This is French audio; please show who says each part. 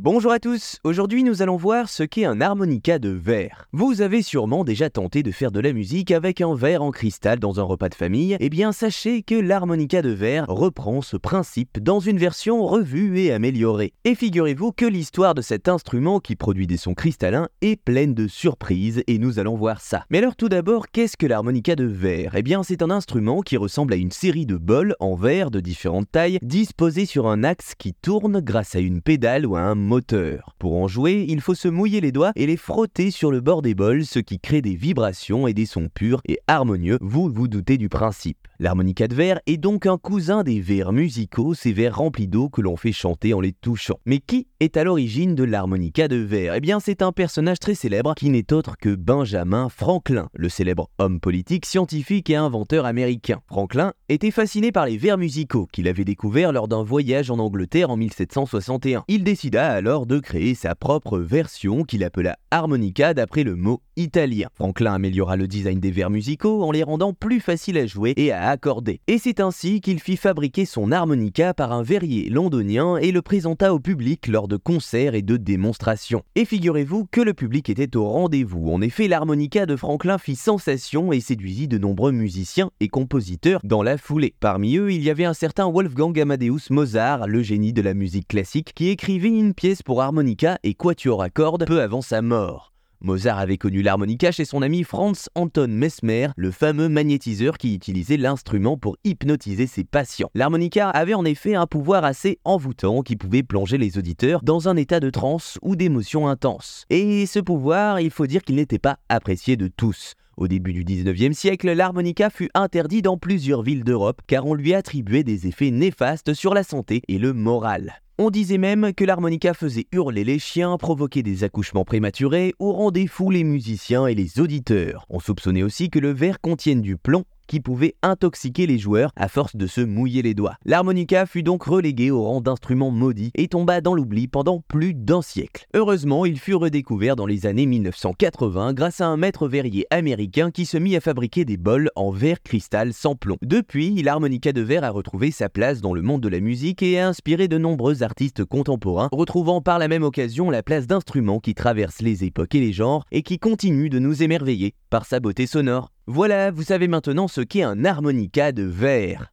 Speaker 1: Bonjour à tous, aujourd'hui nous allons voir ce qu'est un harmonica de verre. Vous avez sûrement déjà tenté de faire de la musique avec un verre en cristal dans un repas de famille, eh bien sachez que l'harmonica de verre reprend ce principe dans une version revue et améliorée. Et figurez-vous que l'histoire de cet instrument qui produit des sons cristallins est pleine de surprises et nous allons voir ça. Mais alors tout d'abord, qu'est-ce que l'harmonica de verre? Eh bien c'est un instrument qui ressemble à une série de bols en verre de différentes tailles disposés sur un axe qui tourne grâce à une pédale ou à un moteur. Pour en jouer, il faut se mouiller les doigts et les frotter sur le bord des bols, ce qui crée des vibrations et des sons purs et harmonieux, vous vous doutez du principe. L'harmonica de verre est donc un cousin des verres musicaux, ces verres remplis d'eau que l'on fait chanter en les touchant. Mais qui est à l'origine de l'harmonica de verre? Eh bien, c'est un personnage très célèbre qui n'est autre que Benjamin Franklin, le célèbre homme politique, scientifique et inventeur américain. Franklin était fasciné par les verres musicaux qu'il avait découverts lors d'un voyage en Angleterre en 1761. Il décida alors de créer sa propre version qu'il appela harmonica d'après le mot italien. Franklin améliora le design des verres musicaux en les rendant plus faciles à jouer et à accorder. Et c'est ainsi qu'il fit fabriquer son harmonica par un verrier londonien et le présenta au public lors de concerts et de démonstrations. Et figurez-vous que le public était au rendez-vous. En effet, l'harmonica de Franklin fit sensation et séduisit de nombreux musiciens et compositeurs dans la foulée. Parmi eux, il y avait un certain Wolfgang Amadeus Mozart, le génie de la musique classique, qui écrivit une pièce pour harmonica et quatuor à cordes peu avant sa mort. Mozart avait connu l'harmonica chez son ami Franz Anton Mesmer, le fameux magnétiseur qui utilisait l'instrument pour hypnotiser ses patients. L'harmonica avait en effet un pouvoir assez envoûtant qui pouvait plonger les auditeurs dans un état de transe ou d'émotion intense. Et ce pouvoir, il faut dire qu'il n'était pas apprécié de tous. Au début du 19e siècle, l'harmonica fut interdit dans plusieurs villes d'Europe car on lui attribuait des effets néfastes sur la santé et le moral. On disait même que l'harmonica faisait hurler les chiens, provoquer des accouchements prématurés ou rendait fous les musiciens et les auditeurs. On soupçonnait aussi que le verre contienne du plomb qui pouvait intoxiquer les joueurs à force de se mouiller les doigts. L'harmonica fut donc relégué au rang d'instrument maudit et tomba dans l'oubli pendant plus d'un siècle. Heureusement, il fut redécouvert dans les années 1980 grâce à un maître verrier américain qui se mit à fabriquer des bols en verre cristal sans plomb. Depuis, l'harmonica de verre a retrouvé sa place dans le monde de la musique et a inspiré de nombreux artistes contemporains, retrouvant par la même occasion la place d'instruments qui traversent les époques et les genres et qui continuent de nous émerveiller par sa beauté sonore. Voilà, vous savez maintenant ce qu'est un harmonica de verre.